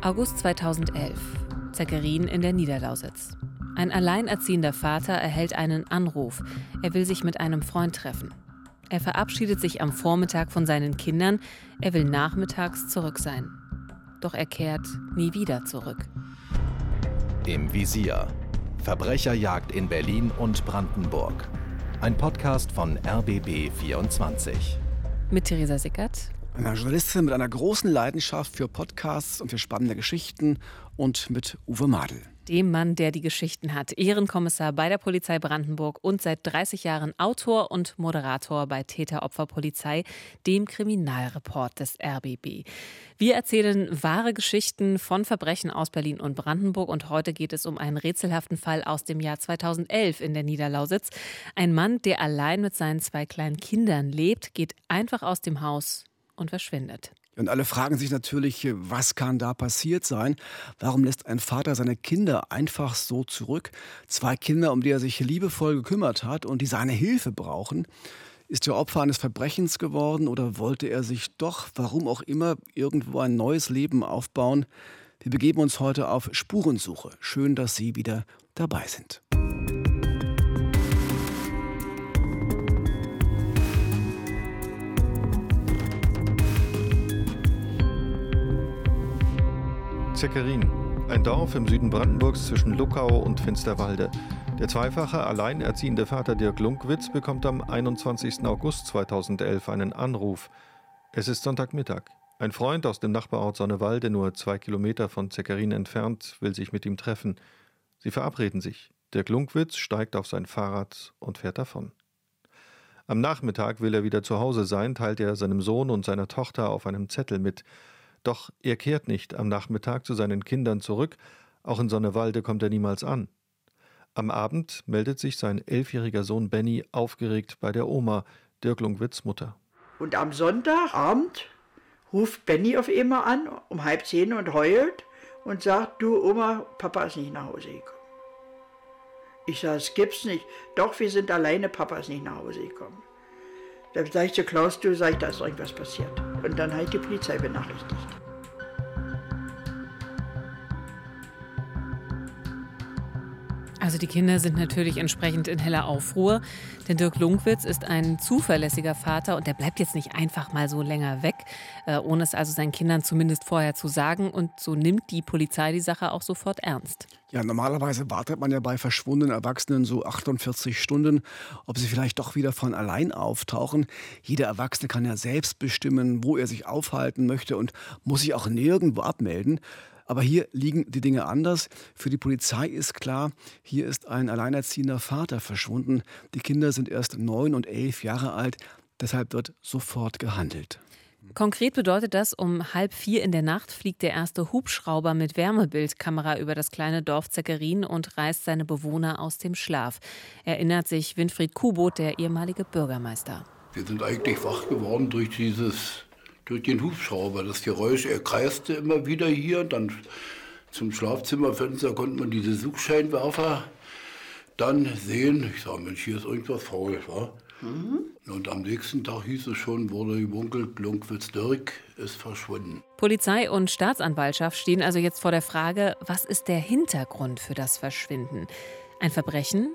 August 2011. Zeckerin in der Niederlausitz. Ein alleinerziehender Vater erhält einen Anruf. Er will sich mit einem Freund treffen. Er verabschiedet sich am Vormittag von seinen Kindern. Er will nachmittags zurück sein. Doch er kehrt nie wieder zurück. Im Visier. Verbrecherjagd in Berlin und Brandenburg. Ein Podcast von RBB 24. Mit Theresa Sickert einer Journalistin mit einer großen Leidenschaft für Podcasts und für spannende Geschichten und mit Uwe Madel. Dem Mann, der die Geschichten hat, Ehrenkommissar bei der Polizei Brandenburg und seit 30 Jahren Autor und Moderator bei Täter-Opfer-Polizei, dem Kriminalreport des RBB. Wir erzählen wahre Geschichten von Verbrechen aus Berlin und Brandenburg und heute geht es um einen rätselhaften Fall aus dem Jahr 2011 in der Niederlausitz. Ein Mann, der allein mit seinen zwei kleinen Kindern lebt, geht einfach aus dem Haus und verschwindet. Und alle fragen sich natürlich, was kann da passiert sein? Warum lässt ein Vater seine Kinder einfach so zurück? Zwei Kinder, um die er sich liebevoll gekümmert hat und die seine Hilfe brauchen. Ist er Opfer eines Verbrechens geworden oder wollte er sich doch, warum auch immer, irgendwo ein neues Leben aufbauen? Wir begeben uns heute auf Spurensuche. Schön, dass Sie wieder dabei sind. Zeckerin, ein Dorf im Süden Brandenburgs zwischen Luckau und Finsterwalde. Der zweifache alleinerziehende Vater Dirk Lunkwitz bekommt am 21. August 2011 einen Anruf. Es ist Sonntagmittag. Ein Freund aus dem Nachbarort Sonnewalde, nur zwei Kilometer von Zeckerin entfernt, will sich mit ihm treffen. Sie verabreden sich. Dirk Lunkwitz steigt auf sein Fahrrad und fährt davon. Am Nachmittag will er wieder zu Hause sein, teilt er seinem Sohn und seiner Tochter auf einem Zettel mit. Doch er kehrt nicht am Nachmittag zu seinen Kindern zurück, auch in Sonnewalde kommt er niemals an. Am Abend meldet sich sein elfjähriger Sohn Benny aufgeregt bei der Oma, Dirk Lungwitz Mutter. Und am Sonntagabend ruft Benny auf einmal an, um halb zehn und heult und sagt, du Oma, Papa ist nicht nach Hause gekommen. Ich sage, es gibt's nicht. Doch, wir sind alleine, Papa ist nicht nach Hause gekommen. Da sage ich zu Klaus, du, sag ich, da ist irgendwas passiert. Und dann habe ich die Polizei benachrichtigt. Also die Kinder sind natürlich entsprechend in heller Aufruhr, denn Dirk Lunkwitz ist ein zuverlässiger Vater und der bleibt jetzt nicht einfach mal so länger weg, äh, ohne es also seinen Kindern zumindest vorher zu sagen. Und so nimmt die Polizei die Sache auch sofort ernst. Ja, normalerweise wartet man ja bei verschwundenen Erwachsenen so 48 Stunden, ob sie vielleicht doch wieder von allein auftauchen. Jeder Erwachsene kann ja selbst bestimmen, wo er sich aufhalten möchte und muss sich auch nirgendwo abmelden. Aber hier liegen die Dinge anders. Für die Polizei ist klar, hier ist ein alleinerziehender Vater verschwunden. Die Kinder sind erst neun und elf Jahre alt. Deshalb wird sofort gehandelt. Konkret bedeutet das, um halb vier in der Nacht fliegt der erste Hubschrauber mit Wärmebildkamera über das kleine Dorf Zeckerin und reißt seine Bewohner aus dem Schlaf. Erinnert sich Winfried Kubot, der ehemalige Bürgermeister. Wir sind eigentlich wach geworden durch dieses durch den Hubschrauber. Das Geräusch, er kreiste immer wieder hier. Dann zum Schlafzimmerfenster konnte man diese Suchscheinwerfer dann sehen. Ich sage, Mensch, hier ist irgendwas faul. Wa? Mhm. Und am nächsten Tag hieß es schon, wurde gemunkelt, Lunkwitz Dirk ist verschwunden. Polizei und Staatsanwaltschaft stehen also jetzt vor der Frage, was ist der Hintergrund für das Verschwinden? Ein Verbrechen?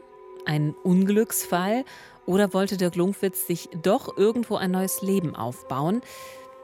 Ein Unglücksfall? Oder wollte Dirk Lunkwitz sich doch irgendwo ein neues Leben aufbauen?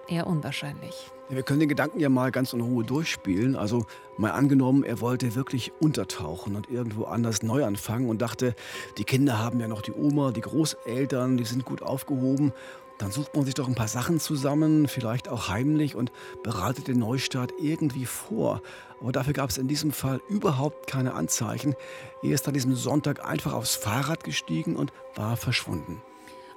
Eher unwahrscheinlich. Wir können den Gedanken ja mal ganz in Ruhe durchspielen. Also mal angenommen, er wollte wirklich untertauchen und irgendwo anders neu anfangen und dachte, die Kinder haben ja noch die Oma, die Großeltern, die sind gut aufgehoben. Dann sucht man sich doch ein paar Sachen zusammen, vielleicht auch heimlich und bereitet den Neustart irgendwie vor. Aber dafür gab es in diesem Fall überhaupt keine Anzeichen. Er ist an diesem Sonntag einfach aufs Fahrrad gestiegen und war verschwunden.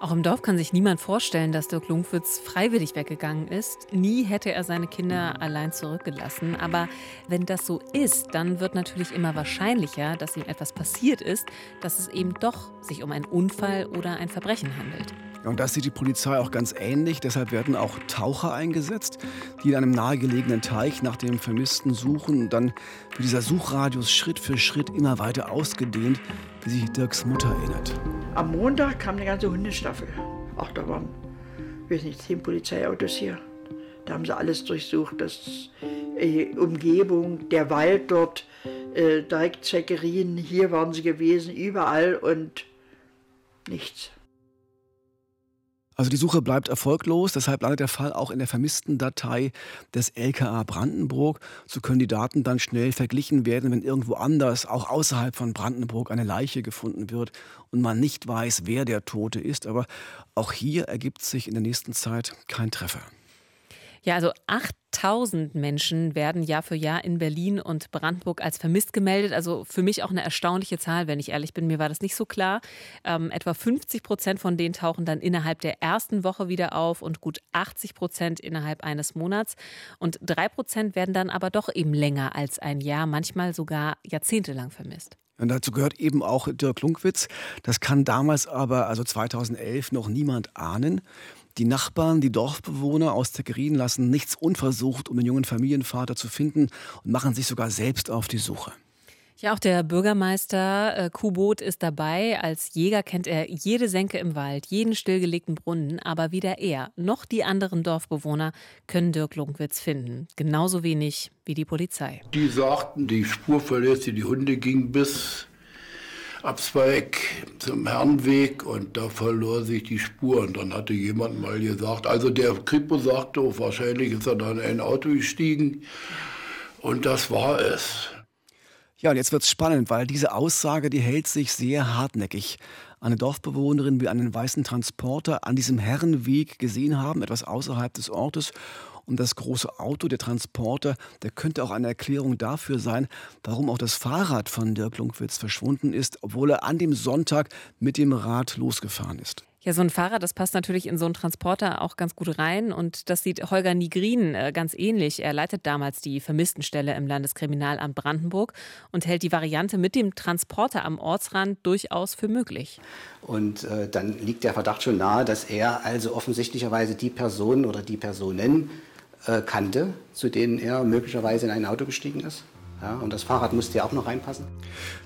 Auch im Dorf kann sich niemand vorstellen, dass Dirk Lungwitz freiwillig weggegangen ist. Nie hätte er seine Kinder allein zurückgelassen. Aber wenn das so ist, dann wird natürlich immer wahrscheinlicher, dass ihm etwas passiert ist, dass es eben doch sich um einen Unfall oder ein Verbrechen handelt. Und das sieht die Polizei auch ganz ähnlich. Deshalb werden auch Taucher eingesetzt, die in einem nahegelegenen Teich nach dem Vermissten suchen. Und dann wird dieser Suchradius Schritt für Schritt immer weiter ausgedehnt, wie sich Dirks Mutter erinnert. Am Montag kam eine ganze Hundestaffel. Ach, da waren, ich weiß nicht, zehn Polizeiautos hier. Da haben sie alles durchsucht. Das äh, Umgebung, der Wald dort, äh, direkt hier waren sie gewesen, überall und nichts. Also die Suche bleibt erfolglos, deshalb landet der Fall auch in der vermissten Datei des LKA Brandenburg. So können die Daten dann schnell verglichen werden, wenn irgendwo anders, auch außerhalb von Brandenburg, eine Leiche gefunden wird und man nicht weiß, wer der Tote ist. Aber auch hier ergibt sich in der nächsten Zeit kein Treffer. Ja, also 8000 Menschen werden Jahr für Jahr in Berlin und Brandenburg als vermisst gemeldet. Also für mich auch eine erstaunliche Zahl, wenn ich ehrlich bin. Mir war das nicht so klar. Ähm, etwa 50 Prozent von denen tauchen dann innerhalb der ersten Woche wieder auf und gut 80 Prozent innerhalb eines Monats. Und drei Prozent werden dann aber doch eben länger als ein Jahr, manchmal sogar jahrzehntelang vermisst. Und dazu gehört eben auch Dirk Lunkwitz. Das kann damals aber, also 2011, noch niemand ahnen. Die Nachbarn, die Dorfbewohner aus Teckerin lassen nichts unversucht, um den jungen Familienvater zu finden und machen sich sogar selbst auf die Suche. Ja, auch der Bürgermeister äh, Kubot ist dabei. Als Jäger kennt er jede Senke im Wald, jeden stillgelegten Brunnen, aber weder er noch die anderen Dorfbewohner können Dirk Lunkwitz finden. Genauso wenig wie die Polizei. Die sagten, die Spur verlässt, die Hunde ging bis Abzweig zum Herrenweg und da verlor sich die Spur. Und dann hatte jemand mal gesagt, also der Kripo sagte, oh, wahrscheinlich ist er dann in ein Auto gestiegen. Und das war es. Ja, und jetzt wird es spannend, weil diese Aussage, die hält sich sehr hartnäckig. Eine Dorfbewohnerin will einen weißen Transporter an diesem Herrenweg gesehen haben, etwas außerhalb des Ortes. Und das große Auto, der Transporter, der könnte auch eine Erklärung dafür sein, warum auch das Fahrrad von Dirk Lunkwitz verschwunden ist, obwohl er an dem Sonntag mit dem Rad losgefahren ist. Ja, so ein Fahrrad, das passt natürlich in so einen Transporter auch ganz gut rein. Und das sieht Holger Nigrin äh, ganz ähnlich. Er leitet damals die Vermisstenstelle im Landeskriminalamt Brandenburg und hält die Variante mit dem Transporter am Ortsrand durchaus für möglich. Und äh, dann liegt der Verdacht schon nahe, dass er also offensichtlicherweise die Personen oder die Personen äh, kannte, zu denen er möglicherweise in ein Auto gestiegen ist. Ja, und das Fahrrad musste ja auch noch reinpassen.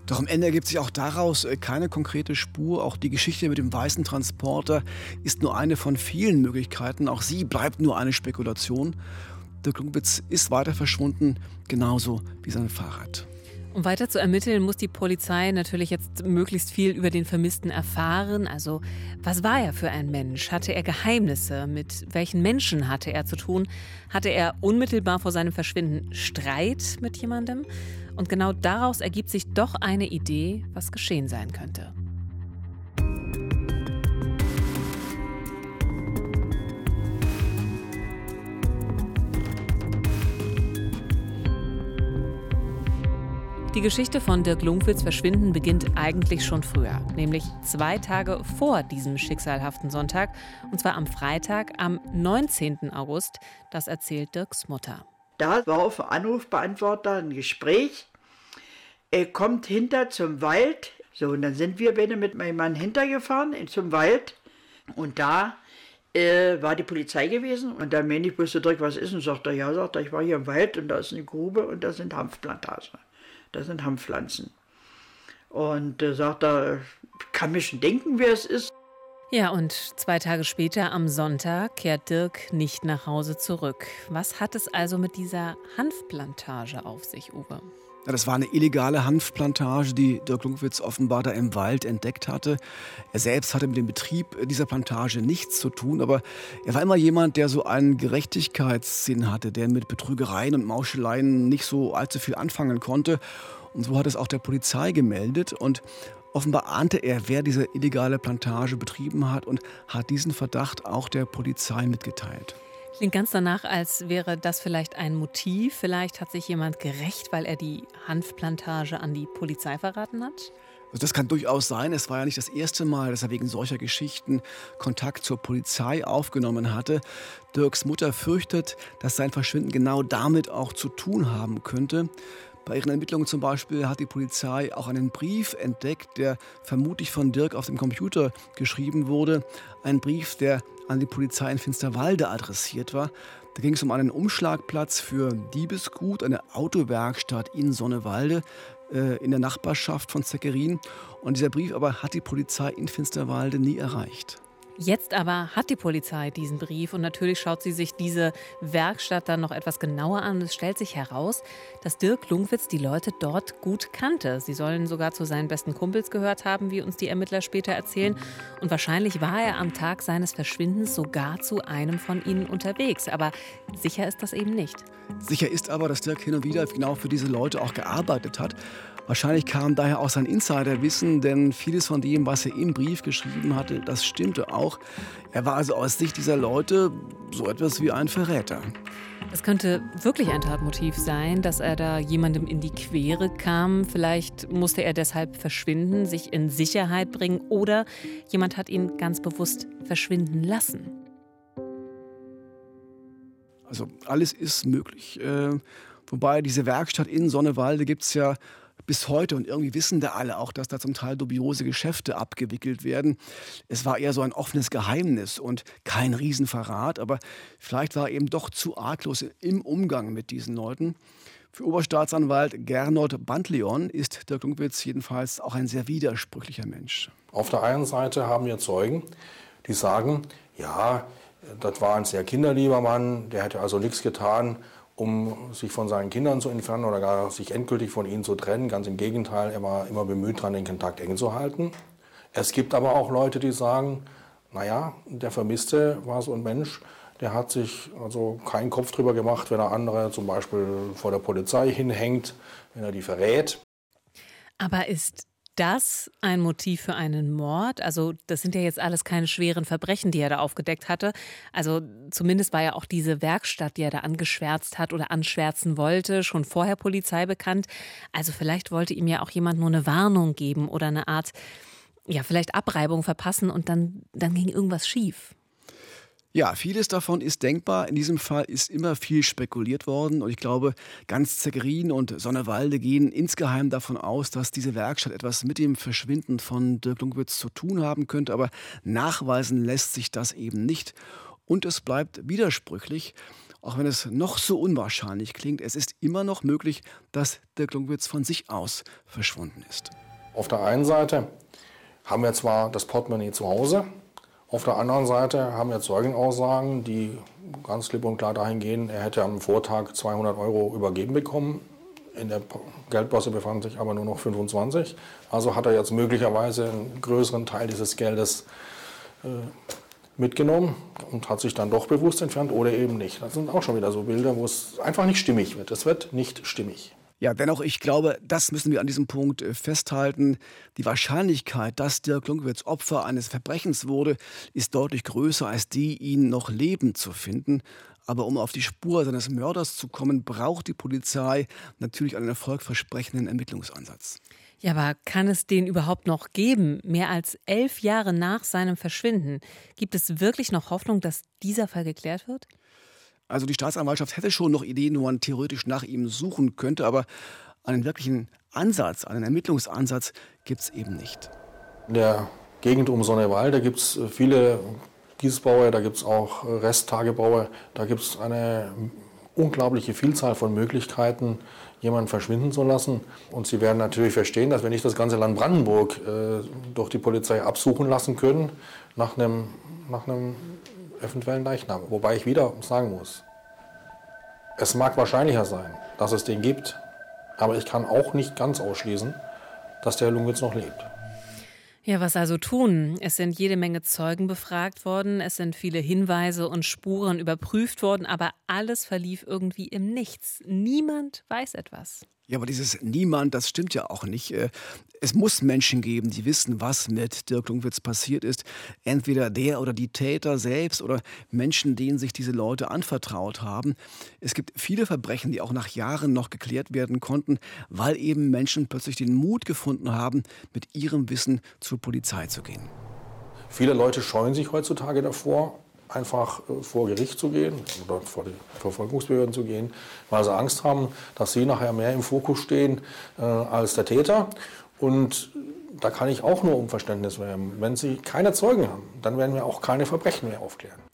Doch am Ende ergibt sich auch daraus äh, keine konkrete Spur. Auch die Geschichte mit dem weißen Transporter ist nur eine von vielen Möglichkeiten. Auch sie bleibt nur eine Spekulation. Der Klungwitz ist weiter verschwunden, genauso wie sein Fahrrad. Um weiter zu ermitteln, muss die Polizei natürlich jetzt möglichst viel über den Vermissten erfahren. Also, was war er für ein Mensch? Hatte er Geheimnisse? Mit welchen Menschen hatte er zu tun? Hatte er unmittelbar vor seinem Verschwinden Streit mit jemandem? Und genau daraus ergibt sich doch eine Idee, was geschehen sein könnte. Die Geschichte von Dirk Lunkwitz Verschwinden beginnt eigentlich schon früher, nämlich zwei Tage vor diesem schicksalhaften Sonntag, und zwar am Freitag, am 19. August. Das erzählt Dirks Mutter. Da war auf Anrufbeantworter ein Gespräch. Er kommt hinter zum Wald. So, und dann sind wir beide mit meinem Mann hintergefahren zum Wald. Und da äh, war die Polizei gewesen. Und dann meine ich, wusste direkt, was ist? Und sagt er, ja, sagt er, ich war hier im Wald und da ist eine Grube und da sind Hanfplantagen das sind Hanfpflanzen. Und äh, sagt er, kann mir schon denken, wer es ist. Ja, und zwei Tage später, am Sonntag, kehrt Dirk nicht nach Hause zurück. Was hat es also mit dieser Hanfplantage auf sich, Uwe? Ja, das war eine illegale Hanfplantage, die Dirk Lunkwitz offenbar da im Wald entdeckt hatte. Er selbst hatte mit dem Betrieb dieser Plantage nichts zu tun, aber er war immer jemand, der so einen Gerechtigkeitssinn hatte, der mit Betrügereien und Mauscheleien nicht so allzu viel anfangen konnte. Und so hat es auch der Polizei gemeldet und Offenbar ahnte er, wer diese illegale Plantage betrieben hat und hat diesen Verdacht auch der Polizei mitgeteilt. Klingt ganz danach, als wäre das vielleicht ein Motiv. Vielleicht hat sich jemand gerecht, weil er die Hanfplantage an die Polizei verraten hat? Also das kann durchaus sein. Es war ja nicht das erste Mal, dass er wegen solcher Geschichten Kontakt zur Polizei aufgenommen hatte. Dirks Mutter fürchtet, dass sein Verschwinden genau damit auch zu tun haben könnte. Bei ihren Ermittlungen zum Beispiel hat die Polizei auch einen Brief entdeckt, der vermutlich von Dirk auf dem Computer geschrieben wurde. Ein Brief, der an die Polizei in Finsterwalde adressiert war. Da ging es um einen Umschlagplatz für Diebesgut, eine Autowerkstatt in Sonnewalde äh, in der Nachbarschaft von Zeckerin. Und dieser Brief aber hat die Polizei in Finsterwalde nie erreicht. Jetzt aber hat die Polizei diesen Brief und natürlich schaut sie sich diese Werkstatt dann noch etwas genauer an. Es stellt sich heraus, dass Dirk Lungwitz die Leute dort gut kannte. Sie sollen sogar zu seinen besten Kumpels gehört haben, wie uns die Ermittler später erzählen. Und wahrscheinlich war er am Tag seines Verschwindens sogar zu einem von ihnen unterwegs. Aber sicher ist das eben nicht. Sicher ist aber, dass Dirk hin und wieder genau für diese Leute auch gearbeitet hat. Wahrscheinlich kam daher auch sein Insiderwissen, denn vieles von dem, was er im Brief geschrieben hatte, das stimmte auch. Er war also aus Sicht dieser Leute so etwas wie ein Verräter. Es könnte wirklich ein Tatmotiv sein, dass er da jemandem in die Quere kam. Vielleicht musste er deshalb verschwinden, sich in Sicherheit bringen oder jemand hat ihn ganz bewusst verschwinden lassen. Also alles ist möglich. Äh, wobei diese Werkstatt in Sonnewalde gibt es ja bis heute und irgendwie wissen da alle auch, dass da zum Teil dubiose Geschäfte abgewickelt werden. Es war eher so ein offenes Geheimnis und kein Riesenverrat, aber vielleicht war er eben doch zu arglos im Umgang mit diesen Leuten. Für Oberstaatsanwalt Gernot Bandleon ist Dirk Lungwitz jedenfalls auch ein sehr widersprüchlicher Mensch. Auf der einen Seite haben wir Zeugen, die sagen, ja, das war ein sehr kinderlieber Mann, der hätte also nichts getan, um sich von seinen Kindern zu entfernen oder gar sich endgültig von ihnen zu trennen. Ganz im Gegenteil, er war immer bemüht daran, den Kontakt eng zu halten. Es gibt aber auch Leute, die sagen, naja, der Vermisste war so ein Mensch, der hat sich also keinen Kopf drüber gemacht, wenn er andere zum Beispiel vor der Polizei hinhängt, wenn er die verrät. Aber ist das ein Motiv für einen Mord? Also, das sind ja jetzt alles keine schweren Verbrechen, die er da aufgedeckt hatte. Also, zumindest war ja auch diese Werkstatt, die er da angeschwärzt hat oder anschwärzen wollte, schon vorher Polizei bekannt. Also, vielleicht wollte ihm ja auch jemand nur eine Warnung geben oder eine Art, ja, vielleicht Abreibung verpassen und dann, dann ging irgendwas schief. Ja, vieles davon ist denkbar. In diesem Fall ist immer viel spekuliert worden. Und ich glaube, ganz Zeckerin und Sonnewalde gehen insgeheim davon aus, dass diese Werkstatt etwas mit dem Verschwinden von Dirk Lungwitz zu tun haben könnte. Aber nachweisen lässt sich das eben nicht. Und es bleibt widersprüchlich. Auch wenn es noch so unwahrscheinlich klingt, es ist immer noch möglich, dass Dirk Lungwitz von sich aus verschwunden ist. Auf der einen Seite haben wir zwar das Portemonnaie zu Hause, auf der anderen Seite haben wir Zeugenaussagen, die ganz klipp und klar dahin gehen, er hätte am Vortag 200 Euro übergeben bekommen. In der Geldbörse befanden sich aber nur noch 25. Also hat er jetzt möglicherweise einen größeren Teil dieses Geldes äh, mitgenommen und hat sich dann doch bewusst entfernt oder eben nicht. Das sind auch schon wieder so Bilder, wo es einfach nicht stimmig wird. Es wird nicht stimmig. Ja, dennoch, ich glaube, das müssen wir an diesem Punkt äh, festhalten. Die Wahrscheinlichkeit, dass Dirk Lunkwitz Opfer eines Verbrechens wurde, ist deutlich größer als die, ihn noch lebend zu finden. Aber um auf die Spur seines Mörders zu kommen, braucht die Polizei natürlich einen erfolgversprechenden Ermittlungsansatz. Ja, aber kann es den überhaupt noch geben? Mehr als elf Jahre nach seinem Verschwinden. Gibt es wirklich noch Hoffnung, dass dieser Fall geklärt wird? Also die Staatsanwaltschaft hätte schon noch Ideen, wo man theoretisch nach ihm suchen könnte, aber einen wirklichen Ansatz, einen Ermittlungsansatz gibt es eben nicht. In der Gegend um Sonnewald, da gibt es viele Gießbauer, da gibt es auch Resttagebaue, da gibt es eine unglaubliche Vielzahl von Möglichkeiten, jemanden verschwinden zu lassen. Und Sie werden natürlich verstehen, dass wir nicht das ganze Land Brandenburg äh, durch die Polizei absuchen lassen können nach einem, nach einem eventuellen Leichnam. Wobei ich wieder sagen muss, es mag wahrscheinlicher sein, dass es den gibt, aber ich kann auch nicht ganz ausschließen, dass der Lungwitz noch lebt. Ja, was also tun? Es sind jede Menge Zeugen befragt worden, es sind viele Hinweise und Spuren überprüft worden, aber alles verlief irgendwie im Nichts. Niemand weiß etwas. Ja, aber dieses Niemand, das stimmt ja auch nicht. Äh, es muss Menschen geben, die wissen, was mit Dirk Lungwitz passiert ist. Entweder der oder die Täter selbst oder Menschen, denen sich diese Leute anvertraut haben. Es gibt viele Verbrechen, die auch nach Jahren noch geklärt werden konnten, weil eben Menschen plötzlich den Mut gefunden haben, mit ihrem Wissen zur Polizei zu gehen. Viele Leute scheuen sich heutzutage davor, einfach äh, vor Gericht zu gehen oder vor die Verfolgungsbehörden zu gehen, weil sie Angst haben, dass sie nachher mehr im Fokus stehen äh, als der Täter. Und da kann ich auch nur um Verständnis werben. Wenn Sie keine Zeugen haben, dann werden wir auch keine Verbrechen mehr aufklären.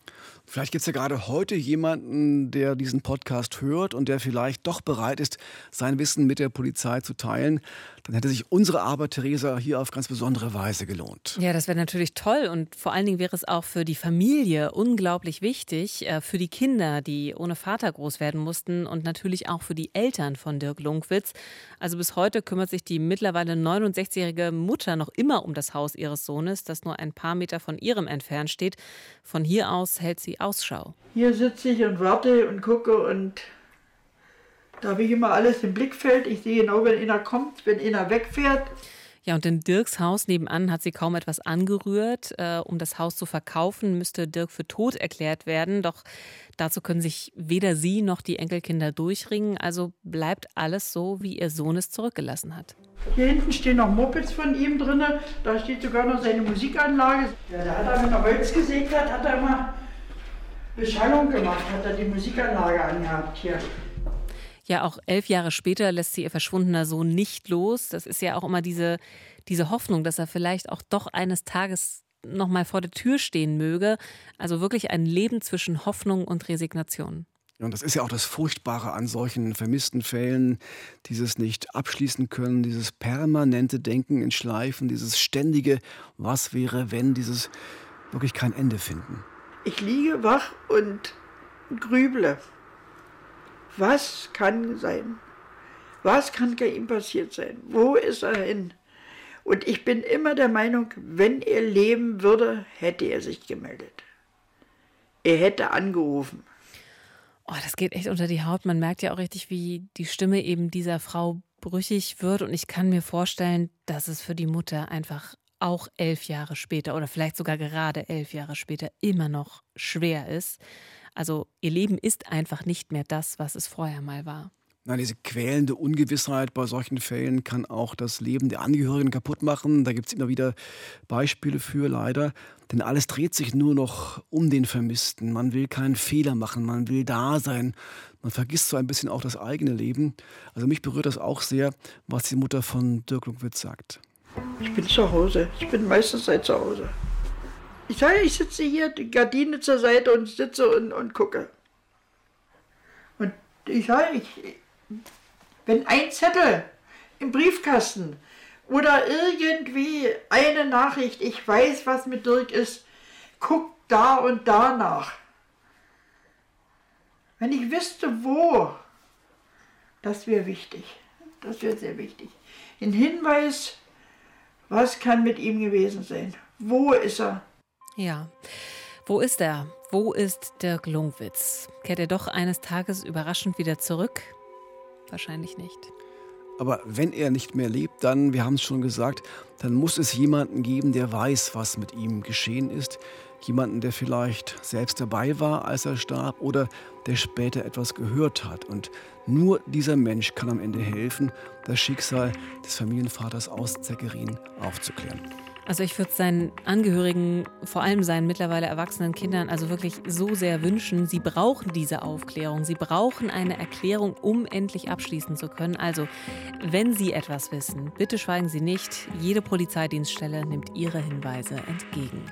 Vielleicht gibt es ja gerade heute jemanden, der diesen Podcast hört und der vielleicht doch bereit ist, sein Wissen mit der Polizei zu teilen. dann hätte sich unsere Arbeit, Theresa, hier auf ganz besondere Weise gelohnt. Ja, das wäre natürlich toll und vor allen Dingen wäre es auch für die Familie unglaublich wichtig, äh, für die Kinder, die ohne Vater groß werden mussten und natürlich auch für die Eltern von Dirk Lunkwitz. Also bis heute kümmert sich die mittlerweile 69-jährige Mutter noch immer um das Haus ihres Sohnes, das nur ein paar Meter von ihrem entfernt steht. Von hier aus hält sie Ausschau. Hier sitze ich und warte und gucke und da habe ich immer alles im Blickfeld. Ich sehe genau, wenn einer kommt, wenn einer wegfährt. Ja, und in Dirks Haus nebenan hat sie kaum etwas angerührt. Äh, um das Haus zu verkaufen, müsste Dirk für tot erklärt werden. Doch dazu können sich weder sie noch die Enkelkinder durchringen. Also bleibt alles so, wie ihr Sohn es zurückgelassen hat. Hier hinten stehen noch Mopeds von ihm drin. Da steht sogar noch seine Musikanlage. Ja, da hat er, wenn er Holz gesägt hat, hat er immer Beschallung gemacht, hat er die Musikanlage angehabt hier. Ja, auch elf Jahre später lässt sie ihr verschwundener Sohn nicht los. Das ist ja auch immer diese, diese Hoffnung, dass er vielleicht auch doch eines Tages noch mal vor der Tür stehen möge. Also wirklich ein Leben zwischen Hoffnung und Resignation. Und das ist ja auch das Furchtbare an solchen vermissten Fällen, dieses nicht abschließen können, dieses permanente Denken in Schleifen, dieses ständige, was wäre, wenn, dieses wirklich kein Ende finden. Ich liege wach und grüble. Was kann sein? Was kann ihm passiert sein? Wo ist er hin? Und ich bin immer der Meinung, wenn er leben würde, hätte er sich gemeldet. Er hätte angerufen. Oh, das geht echt unter die Haut. Man merkt ja auch richtig, wie die Stimme eben dieser Frau brüchig wird. Und ich kann mir vorstellen, dass es für die Mutter einfach auch elf Jahre später oder vielleicht sogar gerade elf Jahre später immer noch schwer ist. Also ihr Leben ist einfach nicht mehr das, was es vorher mal war. Nein, diese quälende Ungewissheit bei solchen Fällen kann auch das Leben der Angehörigen kaputt machen. Da gibt es immer wieder Beispiele für, leider. Denn alles dreht sich nur noch um den Vermissten. Man will keinen Fehler machen, man will da sein. Man vergisst so ein bisschen auch das eigene Leben. Also mich berührt das auch sehr, was die Mutter von Dirk Lugwitz sagt. Ich bin zu Hause. Ich bin meistens seit zu Hause. Ich sage, ich sitze hier, die Gardine zur Seite und sitze und, und gucke. Und ich sage, ich, wenn ein Zettel im Briefkasten oder irgendwie eine Nachricht, ich weiß, was mit Dirk ist, guck da und da nach. Wenn ich wüsste, wo, das wäre wichtig. Das wäre sehr wichtig. Ein Hinweis, was kann mit ihm gewesen sein? Wo ist er? Ja. Wo ist er? Wo ist Dirk Lungwitz? Kehrt er doch eines Tages überraschend wieder zurück? Wahrscheinlich nicht. Aber wenn er nicht mehr lebt, dann, wir haben es schon gesagt, dann muss es jemanden geben, der weiß, was mit ihm geschehen ist. Jemanden, der vielleicht selbst dabei war, als er starb oder der später etwas gehört hat. Und nur dieser Mensch kann am Ende helfen, das Schicksal des Familienvaters aus Zeckerin aufzuklären. Also ich würde seinen Angehörigen, vor allem seinen mittlerweile erwachsenen Kindern, also wirklich so sehr wünschen, sie brauchen diese Aufklärung, sie brauchen eine Erklärung, um endlich abschließen zu können. Also wenn Sie etwas wissen, bitte schweigen Sie nicht. Jede Polizeidienststelle nimmt Ihre Hinweise entgegen.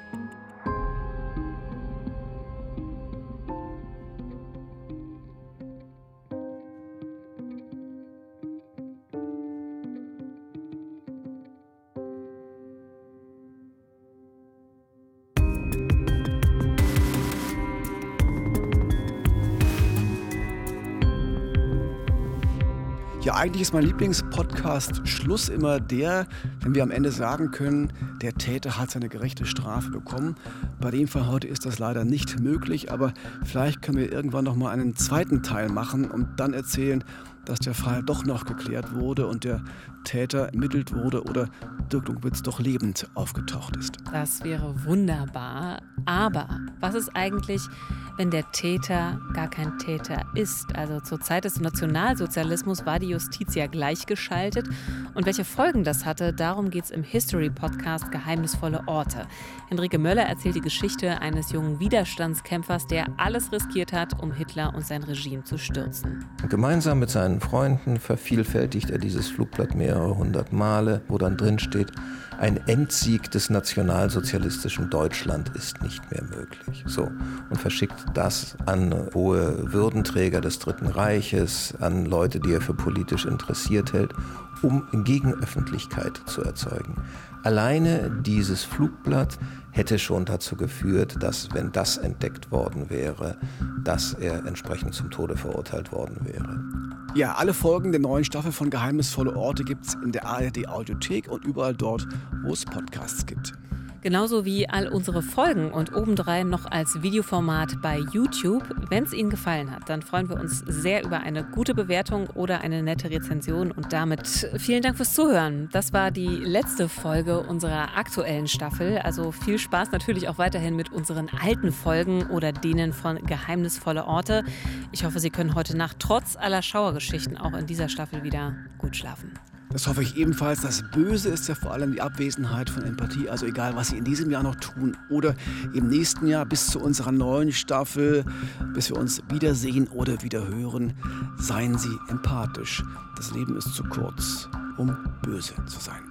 Eigentlich ist mein Lieblingspodcast Schluss immer der, wenn wir am Ende sagen können, der Täter hat seine gerechte Strafe bekommen. Bei dem Fall heute ist das leider nicht möglich, aber vielleicht können wir irgendwann noch mal einen zweiten Teil machen und dann erzählen, dass der Fall doch noch geklärt wurde und der Täter ermittelt wurde oder Dirk Lunkwitz doch lebend aufgetaucht ist. Das wäre wunderbar. Aber was ist eigentlich, wenn der Täter gar kein Täter ist? Also zur Zeit des Nationalsozialismus war die Justiz ja gleichgeschaltet. Und welche Folgen das hatte, darum geht es im History-Podcast Geheimnisvolle Orte. Henrike Möller erzählt die Geschichte eines jungen Widerstandskämpfers, der alles riskiert hat, um Hitler und sein Regime zu stürzen. Gemeinsam mit seinen Freunden vervielfältigt er dieses Flugblatt mehrere hundert Male, wo dann drin steht, ein Endsieg des nationalsozialistischen Deutschland ist nicht mehr möglich. So. Und verschickt das an hohe Würdenträger des Dritten Reiches, an Leute, die er für politisch interessiert hält um Gegenöffentlichkeit zu erzeugen. Alleine dieses Flugblatt hätte schon dazu geführt, dass, wenn das entdeckt worden wäre, dass er entsprechend zum Tode verurteilt worden wäre. Ja, alle Folgen der neuen Staffel von Geheimnisvolle Orte gibt es in der ARD Audiothek und überall dort, wo es Podcasts gibt. Genauso wie all unsere Folgen und obendrein noch als Videoformat bei YouTube. Wenn es Ihnen gefallen hat, dann freuen wir uns sehr über eine gute Bewertung oder eine nette Rezension. Und damit vielen Dank fürs Zuhören. Das war die letzte Folge unserer aktuellen Staffel. Also viel Spaß natürlich auch weiterhin mit unseren alten Folgen oder denen von Geheimnisvolle Orte. Ich hoffe, Sie können heute Nacht trotz aller Schauergeschichten auch in dieser Staffel wieder gut schlafen. Das hoffe ich ebenfalls. Das Böse ist ja vor allem die Abwesenheit von Empathie. Also egal, was Sie in diesem Jahr noch tun oder im nächsten Jahr bis zu unserer neuen Staffel, bis wir uns wiedersehen oder wieder hören, seien Sie empathisch. Das Leben ist zu kurz, um böse zu sein.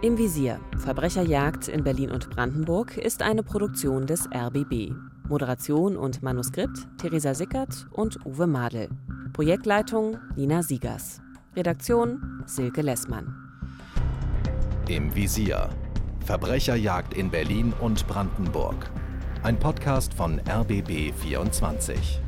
Im Visier. Verbrecherjagd in Berlin und Brandenburg ist eine Produktion des RBB. Moderation und Manuskript Theresa Sickert und Uwe Madel. Projektleitung Nina Siegers. Redaktion Silke Lessmann. Im Visier. Verbrecherjagd in Berlin und Brandenburg. Ein Podcast von RBB 24.